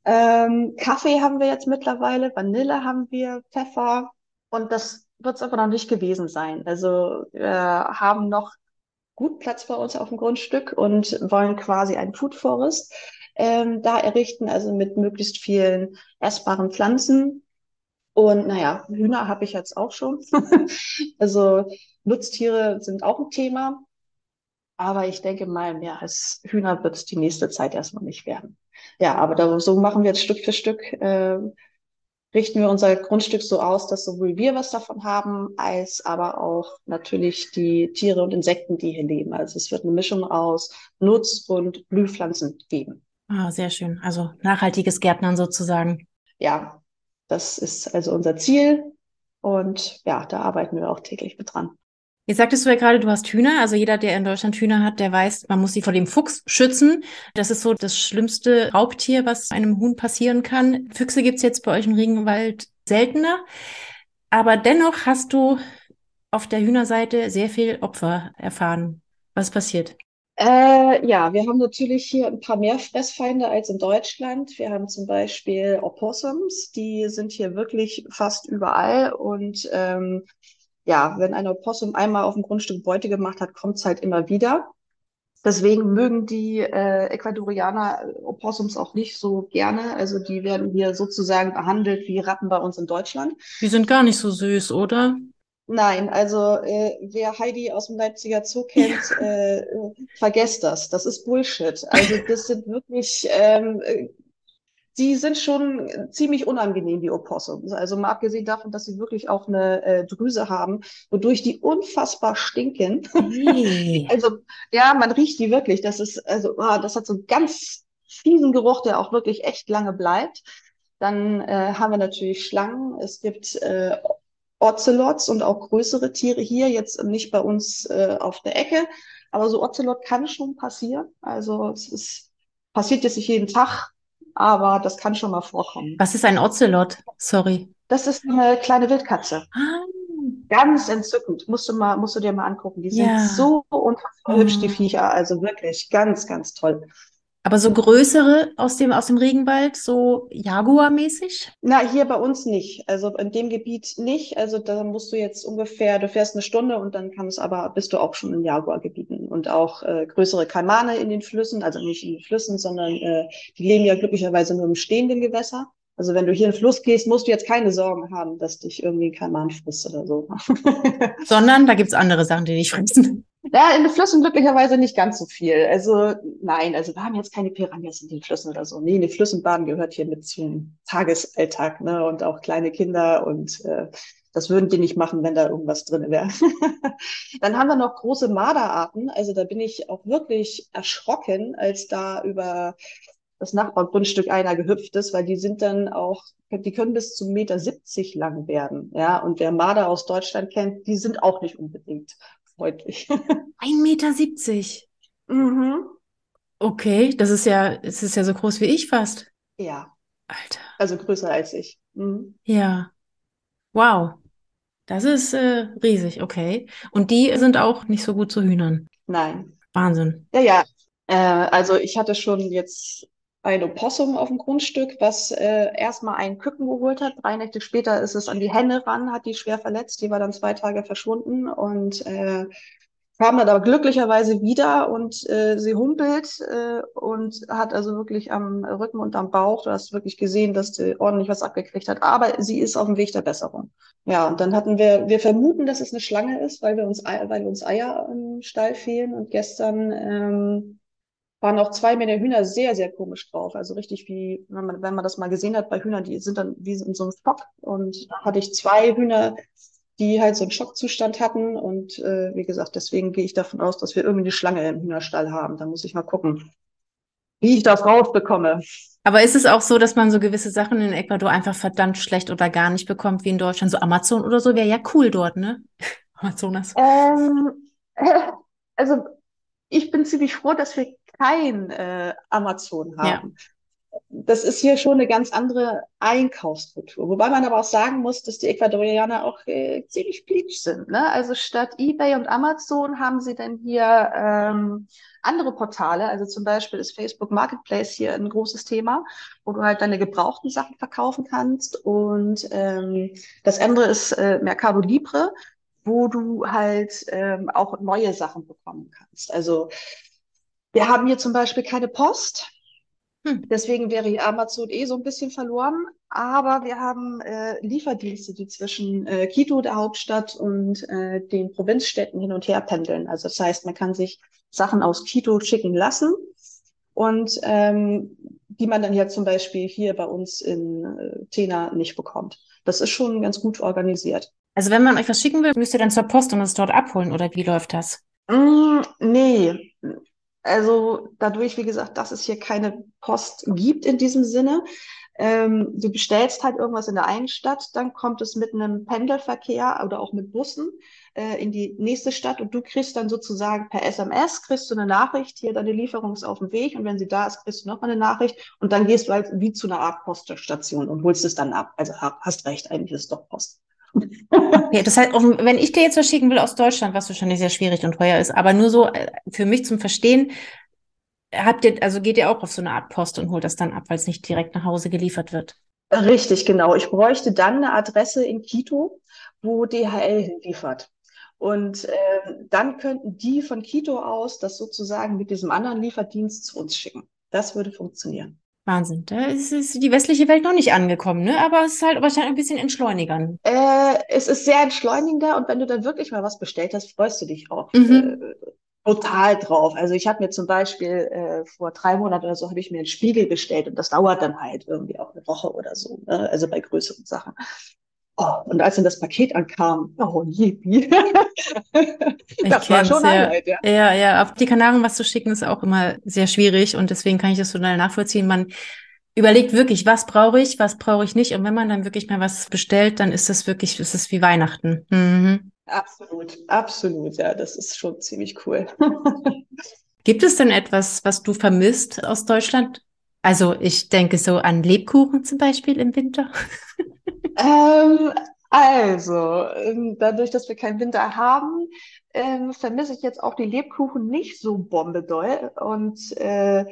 Speaker 3: Ähm, Kaffee haben wir jetzt mittlerweile, Vanille haben wir, Pfeffer und das wird es aber noch nicht gewesen sein. Also wir haben noch gut Platz bei uns auf dem Grundstück und wollen quasi ein Food Forest ähm, da errichten, also mit möglichst vielen essbaren Pflanzen, und naja, Hühner habe ich jetzt auch schon. [laughs] also Nutztiere sind auch ein Thema. Aber ich denke mal, mehr als Hühner wird es die nächste Zeit erstmal nicht werden. Ja, aber da, so machen wir jetzt Stück für Stück, äh, richten wir unser Grundstück so aus, dass sowohl wir was davon haben, als aber auch natürlich die Tiere und Insekten, die hier leben. Also es wird eine Mischung aus Nutz- und Blühpflanzen geben.
Speaker 4: Ah, sehr schön. Also nachhaltiges Gärtnern sozusagen.
Speaker 3: Ja, das ist also unser Ziel und ja, da arbeiten wir auch täglich mit dran.
Speaker 4: Jetzt sagtest du ja gerade, du hast Hühner. Also jeder, der in Deutschland Hühner hat, der weiß, man muss sie vor dem Fuchs schützen. Das ist so das schlimmste Raubtier, was einem Huhn passieren kann. Füchse gibt's jetzt bei euch im Regenwald seltener. Aber dennoch hast du auf der Hühnerseite sehr viel Opfer erfahren. Was passiert?
Speaker 3: Äh, ja, wir haben natürlich hier ein paar mehr Fressfeinde als in Deutschland. Wir haben zum Beispiel Opossums, die sind hier wirklich fast überall. Und ähm, ja, wenn ein Opossum einmal auf dem Grundstück Beute gemacht hat, kommt es halt immer wieder. Deswegen mögen die äh, Ecuadorianer Opossums auch nicht so gerne. Also die werden hier sozusagen behandelt wie Ratten bei uns in Deutschland.
Speaker 4: Die sind gar nicht so süß, oder?
Speaker 3: Nein, also äh, wer Heidi aus dem Leipziger Zoo [laughs] kennt, ja. äh, vergesst das. Das ist Bullshit. Also das sind wirklich, ähm, die sind schon ziemlich unangenehm, die Opossums. Also mal abgesehen davon, dass sie wirklich auch eine äh, Drüse haben, wodurch die unfassbar stinken. Hey. [laughs] also ja, man riecht die wirklich. Das ist, also oh, das hat so einen ganz fiesen Geruch, der auch wirklich echt lange bleibt. Dann äh, haben wir natürlich Schlangen. Es gibt äh, Ocelots und auch größere Tiere hier, jetzt nicht bei uns äh, auf der Ecke, aber so Ocelot kann schon passieren. Also es ist, passiert jetzt nicht jeden Tag, aber das kann schon mal vorkommen.
Speaker 4: Was ist ein Ocelot? Sorry.
Speaker 3: Das ist eine kleine Wildkatze. Ah. Ganz entzückend. Musst du mal, musst du dir mal angucken. Die sind ja. so unfassbar hübsch, die. Viecher. Also wirklich ganz, ganz toll.
Speaker 4: Aber so größere aus dem, aus dem Regenwald, so Jaguar-mäßig?
Speaker 3: Na, hier bei uns nicht. Also in dem Gebiet nicht. Also da musst du jetzt ungefähr, du fährst eine Stunde und dann kannst aber, bist du auch schon in Jaguar-Gebieten und auch äh, größere Kaimane in den Flüssen, also nicht in den Flüssen, sondern äh, die leben ja glücklicherweise nur im stehenden Gewässer. Also wenn du hier in den Fluss gehst, musst du jetzt keine Sorgen haben, dass dich irgendwie ein Kaiman frisst oder so. [laughs]
Speaker 4: Sondern da gibt's andere Sachen, die dich fressen.
Speaker 3: Ja, in den Flüssen glücklicherweise nicht ganz so viel. Also nein, also wir haben jetzt keine Piranhas in den Flüssen oder so. Nee, in den Flüssen baden gehört hier mit zum Tagesalltag, ne? Und auch kleine Kinder und äh, das würden die nicht machen, wenn da irgendwas drin wäre. [laughs] Dann haben wir noch große Marderarten. Also da bin ich auch wirklich erschrocken, als da über das Nachbargrundstück einer gehüpft ist, weil die sind dann auch, die können bis zu Meter 70 lang werden. Ja, und wer Marder aus Deutschland kennt, die sind auch nicht unbedingt freundlich.
Speaker 4: 1,70 Meter. Mhm. Okay, das ist ja, es ist ja so groß wie ich fast.
Speaker 3: Ja.
Speaker 4: Alter.
Speaker 3: Also größer als ich. Mhm.
Speaker 4: Ja. Wow. Das ist äh, riesig, okay. Und die sind auch nicht so gut zu Hühnern.
Speaker 3: Nein.
Speaker 4: Wahnsinn.
Speaker 3: Ja, ja. Äh, also ich hatte schon jetzt ein Opossum auf dem Grundstück, was äh, erstmal einen Küken geholt hat. Drei Nächte später ist es an die Henne ran, hat die schwer verletzt. Die war dann zwei Tage verschwunden und äh, kam dann aber glücklicherweise wieder und äh, sie humpelt äh, und hat also wirklich am Rücken und am Bauch, du hast wirklich gesehen, dass sie ordentlich was abgekriegt hat, aber sie ist auf dem Weg der Besserung. Ja, und dann hatten wir, wir vermuten, dass es eine Schlange ist, weil wir uns, weil uns Eier im Stall fehlen und gestern ähm, waren auch zwei meiner Hühner sehr, sehr komisch drauf. Also richtig wie, wenn man, wenn man das mal gesehen hat bei Hühnern, die sind dann wie in so einem Schock. Und da hatte ich zwei Hühner, die halt so einen Schockzustand hatten. Und äh, wie gesagt, deswegen gehe ich davon aus, dass wir irgendwie eine Schlange im Hühnerstall haben. Da muss ich mal gucken, wie ich das rausbekomme.
Speaker 4: Aber ist es auch so, dass man so gewisse Sachen in Ecuador einfach verdammt schlecht oder gar nicht bekommt, wie in Deutschland? So Amazon oder so wäre ja cool dort, ne? [laughs] Amazonas.
Speaker 3: Ähm, [laughs] also ich bin ziemlich froh, dass wir kein äh, Amazon haben. Ja das ist hier schon eine ganz andere Einkaufskultur. Wobei man aber auch sagen muss, dass die Ecuadorianer auch äh, ziemlich pleatsch sind. Ne? Also statt eBay und Amazon haben sie dann hier ähm, andere Portale. Also zum Beispiel ist Facebook Marketplace hier ein großes Thema, wo du halt deine gebrauchten Sachen verkaufen kannst. Und ähm, das andere ist äh, Mercado Libre, wo du halt ähm, auch neue Sachen bekommen kannst. Also wir haben hier zum Beispiel keine Post. Hm. Deswegen wäre Amazon eh so ein bisschen verloren. Aber wir haben äh, Lieferdienste, die zwischen äh, Quito, der Hauptstadt, und äh, den Provinzstädten hin und her pendeln. Also das heißt, man kann sich Sachen aus Quito schicken lassen und ähm, die man dann ja zum Beispiel hier bei uns in äh, Tena nicht bekommt. Das ist schon ganz gut organisiert.
Speaker 4: Also wenn man euch was schicken will, müsst ihr dann zur Post und es dort abholen oder wie läuft das?
Speaker 3: Mm, nee, also dadurch, wie gesagt, dass es hier keine Post gibt in diesem Sinne. Ähm, du bestellst halt irgendwas in der einen Stadt, dann kommt es mit einem Pendelverkehr oder auch mit Bussen äh, in die nächste Stadt und du kriegst dann sozusagen per SMS, kriegst du eine Nachricht, hier deine Lieferung ist auf dem Weg und wenn sie da ist, kriegst du noch mal eine Nachricht und dann gehst du halt wie zu einer Art Poststation und holst es dann ab. Also hast recht, eigentlich ist es doch Post.
Speaker 4: Okay, das heißt, wenn ich dir jetzt was schicken will aus Deutschland, was wahrscheinlich sehr schwierig und teuer ist, aber nur so äh, für mich zum Verstehen, habt ihr, also geht ihr auch auf so eine Art Post und holt das dann ab, weil es nicht direkt nach Hause geliefert wird?
Speaker 3: Richtig, genau. Ich bräuchte dann eine Adresse in Quito, wo DHL hinliefert. Und äh, dann könnten die von Quito aus das sozusagen mit diesem anderen Lieferdienst zu uns schicken. Das würde funktionieren.
Speaker 4: Wahnsinn. Da ist, ist die westliche Welt noch nicht angekommen, ne? Aber es ist halt wahrscheinlich ein bisschen entschleunigern.
Speaker 3: Äh, es ist sehr entschleunigender und wenn du dann wirklich mal was bestellt hast, freust du dich auch mhm. äh, total drauf. Also ich habe mir zum Beispiel äh, vor drei Monaten oder so habe ich mir einen Spiegel bestellt und das dauert dann halt irgendwie auch eine Woche oder so. Ne? Also bei größeren Sachen. Oh, und als dann das Paket ankam, oh, yippie. [laughs]
Speaker 4: das war schon ja. Highlight, ja. Ja, ja, auf die Kanaren was zu schicken ist auch immer sehr schwierig und deswegen kann ich das total nachvollziehen. Man überlegt wirklich, was brauche ich, was brauche ich nicht und wenn man dann wirklich mal was bestellt, dann ist das wirklich, ist es wie Weihnachten. Mhm.
Speaker 3: Absolut, absolut, ja, das ist schon ziemlich cool. [laughs]
Speaker 4: Gibt es denn etwas, was du vermisst aus Deutschland? Also ich denke so an Lebkuchen zum Beispiel im Winter. [laughs]
Speaker 3: Ähm, also, ähm, dadurch, dass wir keinen Winter haben, ähm, vermisse ich jetzt auch die Lebkuchen nicht so bombedoll. Und äh,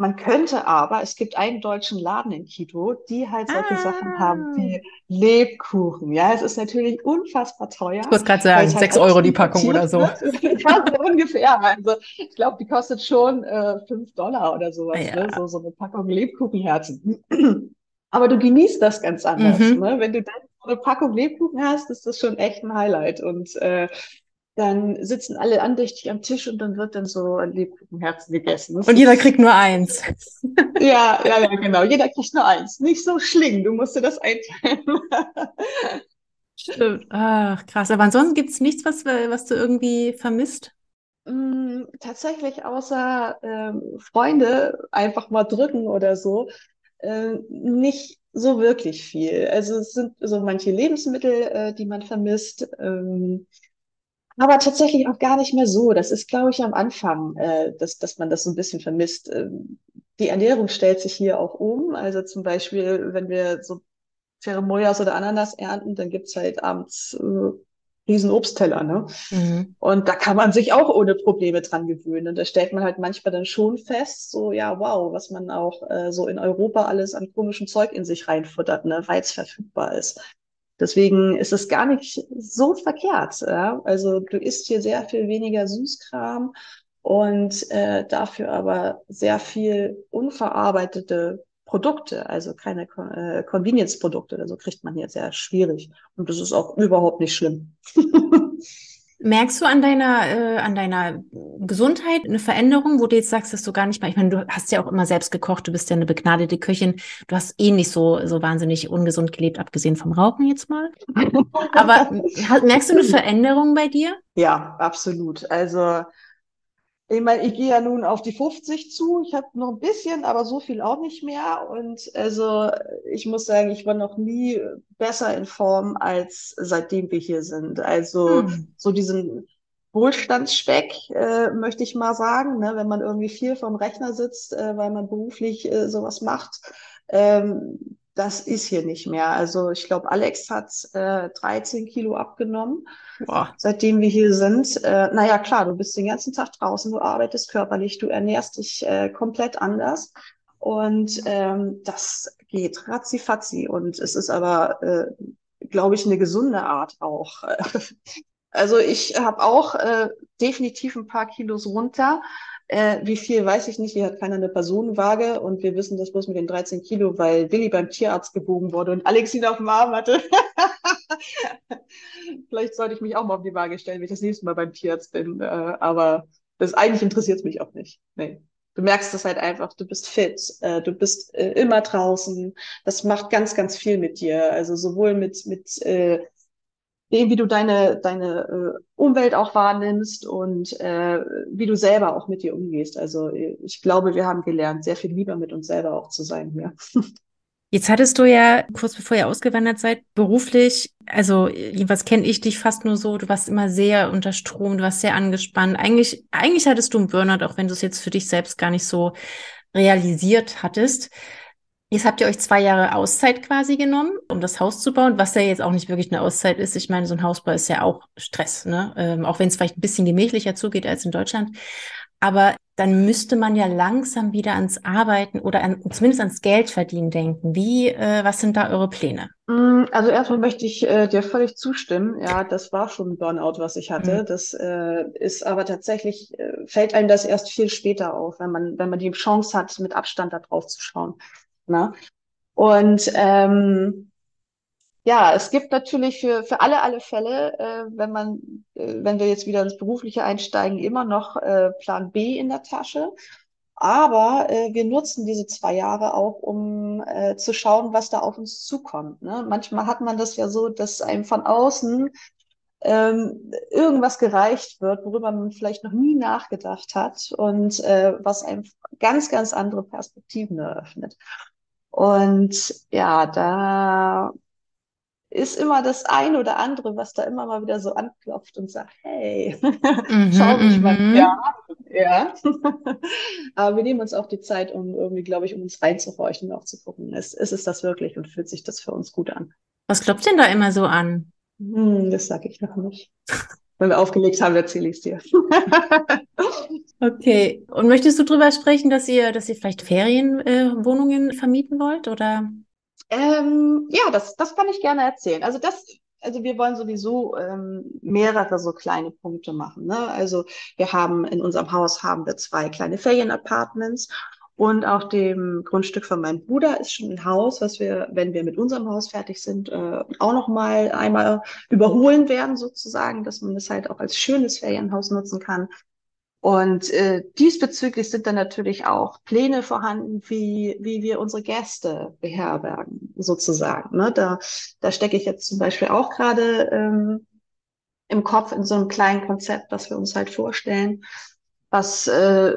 Speaker 3: man könnte aber, es gibt einen deutschen Laden in Quito, die halt solche ah. Sachen haben wie Lebkuchen. Ja, es ist natürlich unfassbar teuer.
Speaker 4: Ich muss gerade sagen, halt sechs Euro die Packung oder so. ja,
Speaker 3: so ungefähr. Also ich glaube, die kostet schon äh, fünf Dollar oder sowas. Ja. Ne? So, so eine Packung Lebkuchenherzen. Aber du genießt das ganz anders. Mhm. Ne? Wenn du dann eine Packung Lebkuchen hast, ist das schon echt ein Highlight. Und äh, dann sitzen alle andächtig am Tisch und dann wird dann so ein Lebkuchenherzen gegessen.
Speaker 4: Das und jeder kriegt nur eins. [laughs]
Speaker 3: ja, ja, ja, genau. Jeder kriegt nur eins. Nicht so schling, du musst dir das einteilen.
Speaker 4: Stimmt. Ach, krass. Aber ansonsten gibt es nichts, was, was du irgendwie vermisst?
Speaker 3: Mm, tatsächlich außer ähm, Freunde einfach mal drücken oder so, äh, nicht so wirklich viel. Also es sind so manche Lebensmittel, äh, die man vermisst, ähm, aber tatsächlich auch gar nicht mehr so. Das ist, glaube ich, am Anfang, äh, dass, dass man das so ein bisschen vermisst. Ähm, die Ernährung stellt sich hier auch um. Also zum Beispiel, wenn wir so Ceremoyas oder Ananas ernten, dann gibt's halt abends äh, riesen Obstteller, ne? Mhm. Und da kann man sich auch ohne Probleme dran gewöhnen. Und da stellt man halt manchmal dann schon fest, so, ja, wow, was man auch äh, so in Europa alles an komischem Zeug in sich reinfuttert, ne, weil es verfügbar ist. Deswegen ist es gar nicht so verkehrt. Ja? Also du isst hier sehr viel weniger Süßkram und äh, dafür aber sehr viel unverarbeitete Produkte, also keine äh, Convenience-Produkte. Also kriegt man hier sehr schwierig. Und das ist auch überhaupt nicht schlimm. [laughs]
Speaker 4: Merkst du an deiner, äh, an deiner Gesundheit eine Veränderung, wo du jetzt sagst, dass du gar nicht mehr, ich meine, du hast ja auch immer selbst gekocht, du bist ja eine begnadete Köchin, du hast eh nicht so, so wahnsinnig ungesund gelebt, abgesehen vom Rauchen jetzt mal. [laughs] Aber merkst du eine Veränderung bei dir?
Speaker 3: Ja, absolut. Also ich meine, ich gehe ja nun auf die 50 zu. Ich habe noch ein bisschen, aber so viel auch nicht mehr. Und also ich muss sagen, ich war noch nie besser in Form als seitdem wir hier sind. Also hm. so diesen Wohlstandsspeck, äh, möchte ich mal sagen, ne? wenn man irgendwie viel vom Rechner sitzt, äh, weil man beruflich äh, sowas macht. Ähm, das ist hier nicht mehr. Also ich glaube, Alex hat äh, 13 Kilo abgenommen, Boah. seitdem wir hier sind. Äh, naja, klar, du bist den ganzen Tag draußen, du arbeitest körperlich, du ernährst dich äh, komplett anders. Und ähm, das geht ratzi-fatzi. Und es ist aber, äh, glaube ich, eine gesunde Art auch. Also ich habe auch äh, definitiv ein paar Kilos runter. Äh, wie viel weiß ich nicht, hier hat keiner eine Personenwaage und wir wissen das bloß mit den 13 Kilo, weil Willi beim Tierarzt gewogen wurde und Alex ihn auf dem Arm hatte. [laughs] Vielleicht sollte ich mich auch mal auf die Waage stellen, wenn ich das nächste Mal beim Tierarzt bin. Äh, aber das eigentlich interessiert es mich auch nicht. Nee. Du merkst das halt einfach, du bist fit, äh, du bist äh, immer draußen. Das macht ganz, ganz viel mit dir. Also sowohl mit, mit äh, dem, wie du deine, deine äh, Umwelt auch wahrnimmst und äh, wie du selber auch mit dir umgehst. Also ich glaube, wir haben gelernt, sehr viel lieber mit uns selber auch zu sein hier. [laughs]
Speaker 4: Jetzt hattest du ja kurz bevor ihr ausgewandert seid, beruflich, also jedenfalls kenne ich dich fast nur so, du warst immer sehr unter Strom, du warst sehr angespannt. Eigentlich, eigentlich hattest du einen Burnout, auch wenn du es jetzt für dich selbst gar nicht so realisiert hattest. Jetzt habt ihr euch zwei Jahre Auszeit quasi genommen, um das Haus zu bauen, was ja jetzt auch nicht wirklich eine Auszeit ist. Ich meine, so ein Hausbau ist ja auch Stress, ne? Ähm, auch wenn es vielleicht ein bisschen gemächlicher zugeht als in Deutschland. Aber dann müsste man ja langsam wieder ans Arbeiten oder an, zumindest ans Geld verdienen denken. Wie, äh, was sind da eure Pläne?
Speaker 3: Mm, also erstmal möchte ich äh, dir völlig zustimmen. Ja, das war schon ein Burnout, was ich hatte. Mhm. Das äh, ist aber tatsächlich, äh, fällt einem das erst viel später auf, wenn man, wenn man die Chance hat, mit Abstand da drauf zu schauen. Ne? Und ähm, ja, es gibt natürlich für, für alle, alle Fälle, äh, wenn man, äh, wenn wir jetzt wieder ins Berufliche einsteigen, immer noch äh, Plan B in der Tasche. Aber äh, wir nutzen diese zwei Jahre auch, um äh, zu schauen, was da auf uns zukommt. Ne? Manchmal hat man das ja so, dass einem von außen ähm, irgendwas gereicht wird, worüber man vielleicht noch nie nachgedacht hat und äh, was einem ganz, ganz andere Perspektiven eröffnet. Und ja, da ist immer das ein oder andere, was da immer mal wieder so anklopft und sagt, hey, [laughs] mhm, schau mich mal mhm. ja, ja. [laughs] Aber wir nehmen uns auch die Zeit, um irgendwie, glaube ich, um uns reinzuhorchen und auch zu gucken, ist, ist es das wirklich und fühlt sich das für uns gut an?
Speaker 4: Was klopft denn da immer so an?
Speaker 3: Hm, das sage ich noch nicht. [laughs] Wenn wir aufgelegt haben, erzähle ich es dir.
Speaker 4: Okay. Und möchtest du darüber sprechen, dass ihr, dass ihr vielleicht Ferienwohnungen äh, vermieten wollt oder?
Speaker 3: Ähm, ja, das, das kann ich gerne erzählen. Also das, also wir wollen sowieso ähm, mehrere so kleine Punkte machen. Ne? Also wir haben in unserem Haus haben wir zwei kleine Ferienapartments und auf dem Grundstück von meinem Bruder ist schon ein Haus, was wir, wenn wir mit unserem Haus fertig sind, äh, auch noch mal einmal überholen werden sozusagen, dass man es halt auch als schönes Ferienhaus nutzen kann. Und äh, diesbezüglich sind dann natürlich auch Pläne vorhanden, wie, wie wir unsere Gäste beherbergen, sozusagen. Ne? Da, da stecke ich jetzt zum Beispiel auch gerade ähm, im Kopf in so einem kleinen Konzept, was wir uns halt vorstellen, was äh,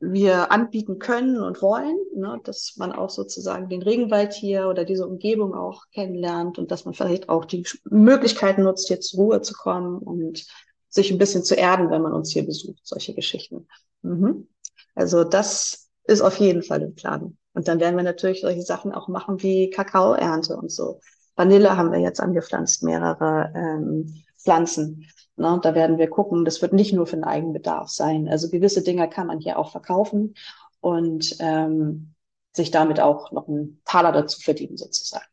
Speaker 3: wir anbieten können und wollen, ne? dass man auch sozusagen den Regenwald hier oder diese Umgebung auch kennenlernt und dass man vielleicht auch die Möglichkeiten nutzt, hier zur Ruhe zu kommen und sich ein bisschen zu erden, wenn man uns hier besucht, solche Geschichten. Mhm. Also das ist auf jeden Fall im Plan. Und dann werden wir natürlich solche Sachen auch machen wie Kakaoernte und so. Vanille haben wir jetzt angepflanzt, mehrere ähm, Pflanzen. Ne? Da werden wir gucken, das wird nicht nur für den Eigenbedarf sein. Also gewisse Dinge kann man hier auch verkaufen und ähm, sich damit auch noch einen Taler dazu verdienen sozusagen.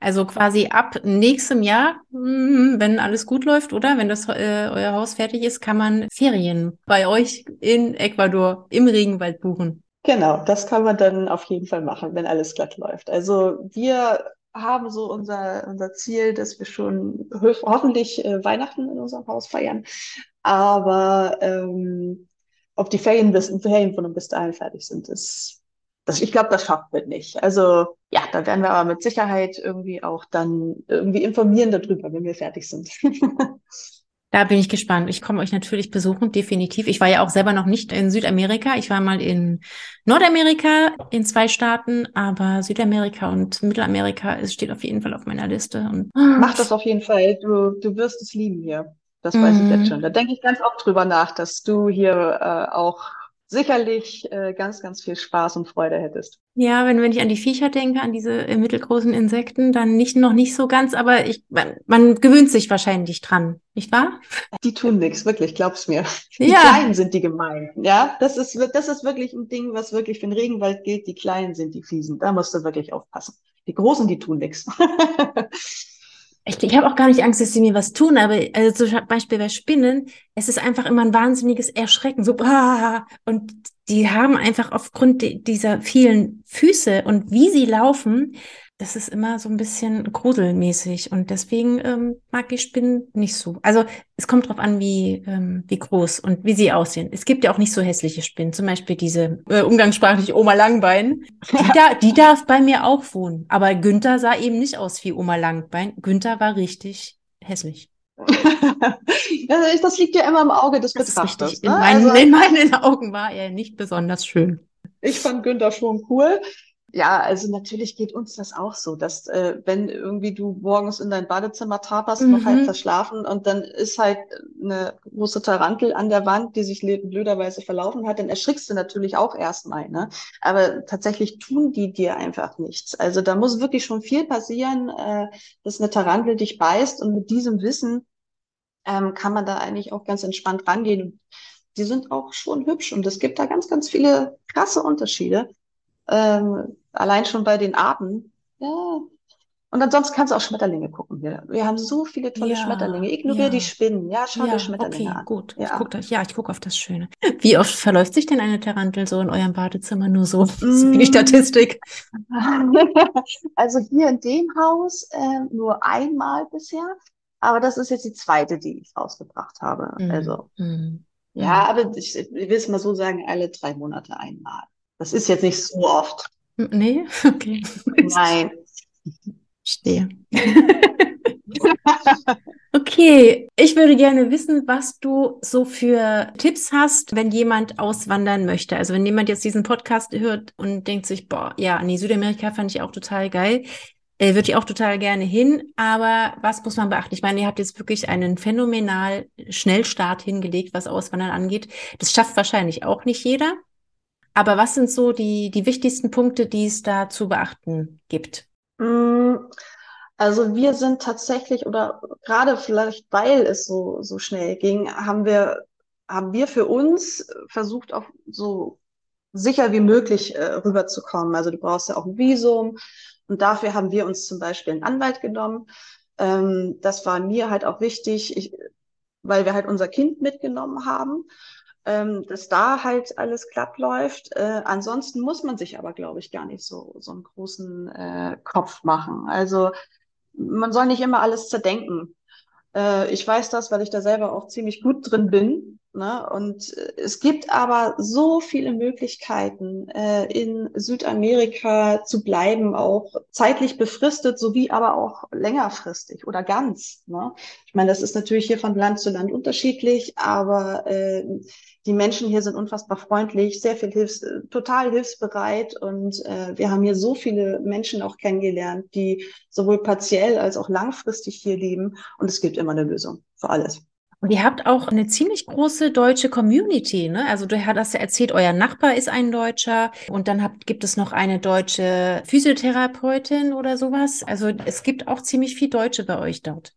Speaker 4: Also quasi ab nächstem Jahr, hm, wenn alles gut läuft, oder? Wenn das äh, euer Haus fertig ist, kann man Ferien bei euch in Ecuador im Regenwald buchen.
Speaker 3: Genau, das kann man dann auf jeden Fall machen, wenn alles glatt läuft. Also wir haben so unser, unser Ziel, dass wir schon hoffentlich äh, Weihnachten in unserem Haus feiern. Aber ähm, ob die Ferien bis, Ferienwohnung bis dahin fertig sind, ist, das, ich glaube, das schafft wir nicht. Also ja, da werden wir aber mit Sicherheit irgendwie auch dann irgendwie informieren darüber, wenn wir fertig sind. [laughs]
Speaker 4: Da bin ich gespannt. Ich komme euch natürlich besuchen, definitiv. Ich war ja auch selber noch nicht in Südamerika. Ich war mal in Nordamerika in zwei Staaten, aber Südamerika und Mittelamerika es steht auf jeden Fall auf meiner Liste. Und
Speaker 3: Mach das auf jeden Fall. Du, du wirst es lieben hier. Das weiß ich jetzt mhm. schon. Da denke ich ganz oft drüber nach, dass du hier äh, auch sicherlich äh, ganz, ganz viel Spaß und Freude hättest.
Speaker 4: Ja, wenn, wenn ich an die Viecher denke, an diese äh, mittelgroßen Insekten, dann nicht noch nicht so ganz, aber ich, man, man gewöhnt sich wahrscheinlich dran, nicht wahr?
Speaker 3: Die tun nichts, wirklich, glaub's mir. Die ja. Kleinen sind die gemein. Ja, das ist, das ist wirklich ein Ding, was wirklich für den Regenwald gilt. Die Kleinen sind die Fiesen. Da musst du wirklich aufpassen. Die Großen, die tun nichts. [laughs]
Speaker 4: Ich, ich habe auch gar nicht Angst, dass sie mir was tun, aber also zum Beispiel bei Spinnen, es ist einfach immer ein wahnsinniges Erschrecken, so ah, [laughs] und die haben einfach aufgrund dieser vielen Füße und wie sie laufen, das ist immer so ein bisschen gruselmäßig und deswegen ähm, mag ich Spinnen nicht so. Also es kommt drauf an, wie, ähm, wie groß und wie sie aussehen. Es gibt ja auch nicht so hässliche Spinnen, zum Beispiel diese äh, umgangssprachlich Oma Langbein. Die, da, die darf bei mir auch wohnen. Aber Günther sah eben nicht aus wie Oma Langbein. Günther war richtig hässlich. [laughs]
Speaker 3: das liegt ja immer im Auge des das Betrachters.
Speaker 4: Ne? In, meinen, also, in meinen [laughs] Augen war er nicht besonders schön.
Speaker 3: Ich fand Günther schon cool. Ja, also natürlich geht uns das auch so, dass äh, wenn irgendwie du morgens in dein Badezimmer taperst, mhm. noch halb verschlafen und dann ist halt eine große Tarantel an der Wand, die sich blöderweise verlaufen hat, dann erschrickst du natürlich auch erstmal, ne? Aber tatsächlich tun die dir einfach nichts. Also da muss wirklich schon viel passieren, äh, dass eine Tarantel dich beißt und mit diesem Wissen ähm, kann man da eigentlich auch ganz entspannt rangehen. Und die sind auch schon hübsch und es gibt da ganz, ganz viele krasse Unterschiede. Ähm, allein schon bei den Arten. Ja. Und ansonsten kannst du auch Schmetterlinge gucken. Wir, wir haben so viele tolle ja, Schmetterlinge. Ignoriere ja. die Spinnen. Ja, schau ja, dir Schmetterlinge okay, an.
Speaker 4: Gut. Ja. Ich guck ja, ich gucke auf das Schöne. Wie oft verläuft sich denn eine Tarantel so in eurem Badezimmer? Nur so [laughs] mm. die Statistik. [laughs]
Speaker 3: Also hier in dem Haus äh, nur einmal bisher. Aber das ist jetzt die zweite, die ich rausgebracht habe. Mm. Also mm. ja, aber ich, ich will es mal so sagen, alle drei Monate einmal. Das ist jetzt nicht so oft.
Speaker 4: Nee, [laughs] okay.
Speaker 3: Nein.
Speaker 4: Stehe. [laughs] okay, ich würde gerne wissen, was du so für Tipps hast, wenn jemand auswandern möchte. Also wenn jemand jetzt diesen Podcast hört und denkt sich, boah, ja, nee, Südamerika fand ich auch total geil. Äh, würde ich auch total gerne hin, aber was muss man beachten? Ich meine, ihr habt jetzt wirklich einen phänomenal Schnellstart hingelegt, was Auswandern angeht. Das schafft wahrscheinlich auch nicht jeder. Aber was sind so die, die wichtigsten Punkte, die es da zu beachten gibt?
Speaker 3: Mm, also wir sind tatsächlich, oder gerade vielleicht, weil es so, so schnell ging, haben wir, haben wir für uns versucht, auch so sicher wie möglich äh, rüberzukommen. Also du brauchst ja auch ein Visum und dafür haben wir uns zum Beispiel einen Anwalt genommen. Ähm, das war mir halt auch wichtig, ich, weil wir halt unser Kind mitgenommen haben ähm, dass da halt alles glatt läuft. Äh, ansonsten muss man sich aber, glaube ich, gar nicht so, so einen großen äh, Kopf machen. Also man soll nicht immer alles zerdenken. Äh, ich weiß das, weil ich da selber auch ziemlich gut drin bin. Ne? Und äh, es gibt aber so viele Möglichkeiten, äh, in Südamerika zu bleiben, auch zeitlich befristet, sowie aber auch längerfristig oder ganz. Ne? Ich meine, das ist natürlich hier von Land zu Land unterschiedlich, aber äh, die Menschen hier sind unfassbar freundlich, sehr viel hilfs total hilfsbereit und äh, wir haben hier so viele Menschen auch kennengelernt, die sowohl partiell als auch langfristig hier leben und es gibt immer eine Lösung für alles.
Speaker 4: Und ihr habt auch eine ziemlich große deutsche Community, ne? Also du hast ja erzählt, euer Nachbar ist ein Deutscher und dann habt, gibt es noch eine deutsche Physiotherapeutin oder sowas. Also es gibt auch ziemlich viel Deutsche bei euch dort.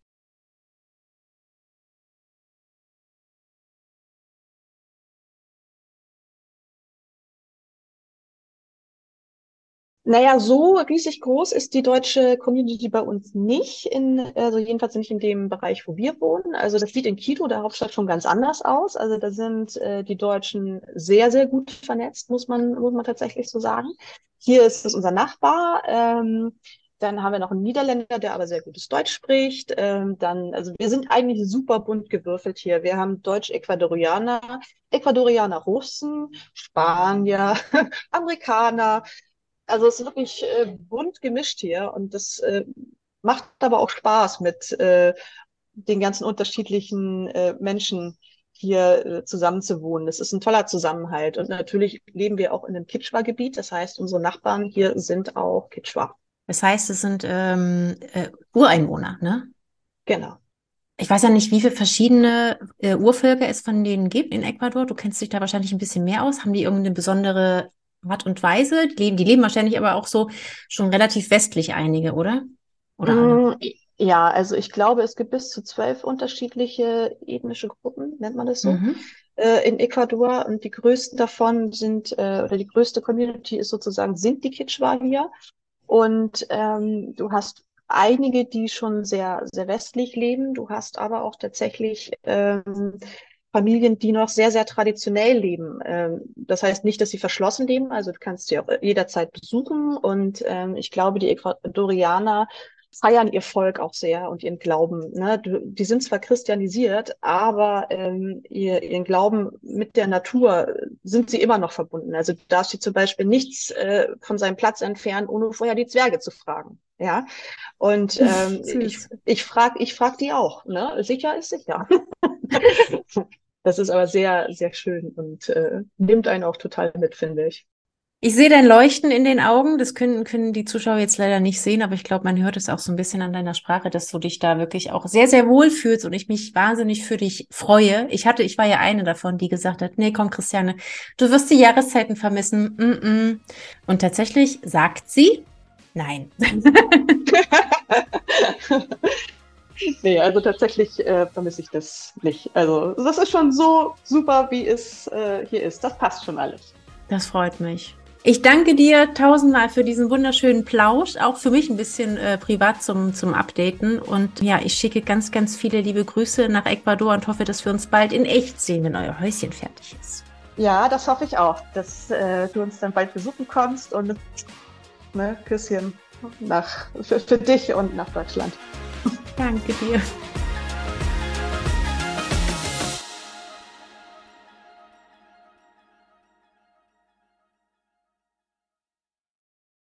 Speaker 3: Naja, so riesig groß ist die deutsche Community bei uns nicht, in, also jedenfalls nicht in dem Bereich, wo wir wohnen. Also das sieht in Quito, der Hauptstadt, schon ganz anders aus. Also da sind äh, die Deutschen sehr, sehr gut vernetzt, muss man, muss man tatsächlich so sagen. Hier ist es unser Nachbar. Ähm, Dann haben wir noch einen Niederländer, der aber sehr gutes Deutsch spricht. Ähm, dann, also wir sind eigentlich super bunt gewürfelt hier. Wir haben Deutsch-Ecuadorianer, Ecuadorianer Russen, Spanier, [laughs] Amerikaner. Also es ist wirklich äh, bunt gemischt hier und das äh, macht aber auch Spaß mit äh, den ganzen unterschiedlichen äh, Menschen hier äh, zusammenzuwohnen. Das ist ein toller Zusammenhalt. Und natürlich leben wir auch in einem Kitschwa-Gebiet. Das heißt, unsere Nachbarn hier sind auch Kitschwa.
Speaker 4: Das heißt, es sind ähm, äh, Ureinwohner, ne?
Speaker 3: Genau.
Speaker 4: Ich weiß ja nicht, wie viele verschiedene äh, Urvölker es von denen gibt in Ecuador. Du kennst dich da wahrscheinlich ein bisschen mehr aus. Haben die irgendeine besondere Art und Weise? Die leben, die leben wahrscheinlich aber auch so schon relativ westlich einige, oder? Oder
Speaker 3: mm, Ja, also ich glaube, es gibt bis zu zwölf unterschiedliche ethnische Gruppen, nennt man das so, mhm. äh, in Ecuador. Und die größten davon sind, äh, oder die größte Community ist sozusagen, sind die Kichwa hier. Und ähm, du hast einige, die schon sehr, sehr westlich leben. Du hast aber auch tatsächlich ähm, Familien, die noch sehr, sehr traditionell leben. Ähm, das heißt nicht, dass sie verschlossen leben, also du kannst sie auch jederzeit besuchen. Und ähm, ich glaube, die Ecuadorianer feiern ihr Volk auch sehr und ihren Glauben. Ne? Die sind zwar christianisiert, aber ähm, ihr, ihren Glauben mit der Natur sind sie immer noch verbunden. Also darf sie zum Beispiel nichts äh, von seinem Platz entfernen, ohne vorher die Zwerge zu fragen. Ja, und ähm, ich, ich frage ich frag die auch. Ne? Sicher ist sicher. [laughs] das ist aber sehr, sehr schön und äh, nimmt einen auch total mit, finde ich.
Speaker 4: Ich sehe dein Leuchten in den Augen. Das können, können die Zuschauer jetzt leider nicht sehen, aber ich glaube, man hört es auch so ein bisschen an deiner Sprache, dass du dich da wirklich auch sehr, sehr wohl fühlst und ich mich wahnsinnig für dich freue. Ich hatte, ich war ja eine davon, die gesagt hat, nee, komm, Christiane, du wirst die Jahreszeiten vermissen. Mm -mm. Und tatsächlich sagt sie, nein. [laughs] [laughs] [laughs]
Speaker 3: nee, also tatsächlich äh, vermisse ich das nicht. Also das ist schon so super, wie es äh, hier ist. Das passt schon alles.
Speaker 4: Das freut mich. Ich danke dir tausendmal für diesen wunderschönen Plausch, auch für mich ein bisschen äh, privat zum, zum Updaten. Und ja, ich schicke ganz, ganz viele liebe Grüße nach Ecuador und hoffe, dass wir uns bald in echt sehen, wenn euer Häuschen fertig ist.
Speaker 3: Ja, das hoffe ich auch, dass äh, du uns dann bald besuchen kommst und ne, Küsschen nach, für, für dich und nach Deutschland.
Speaker 4: Danke dir.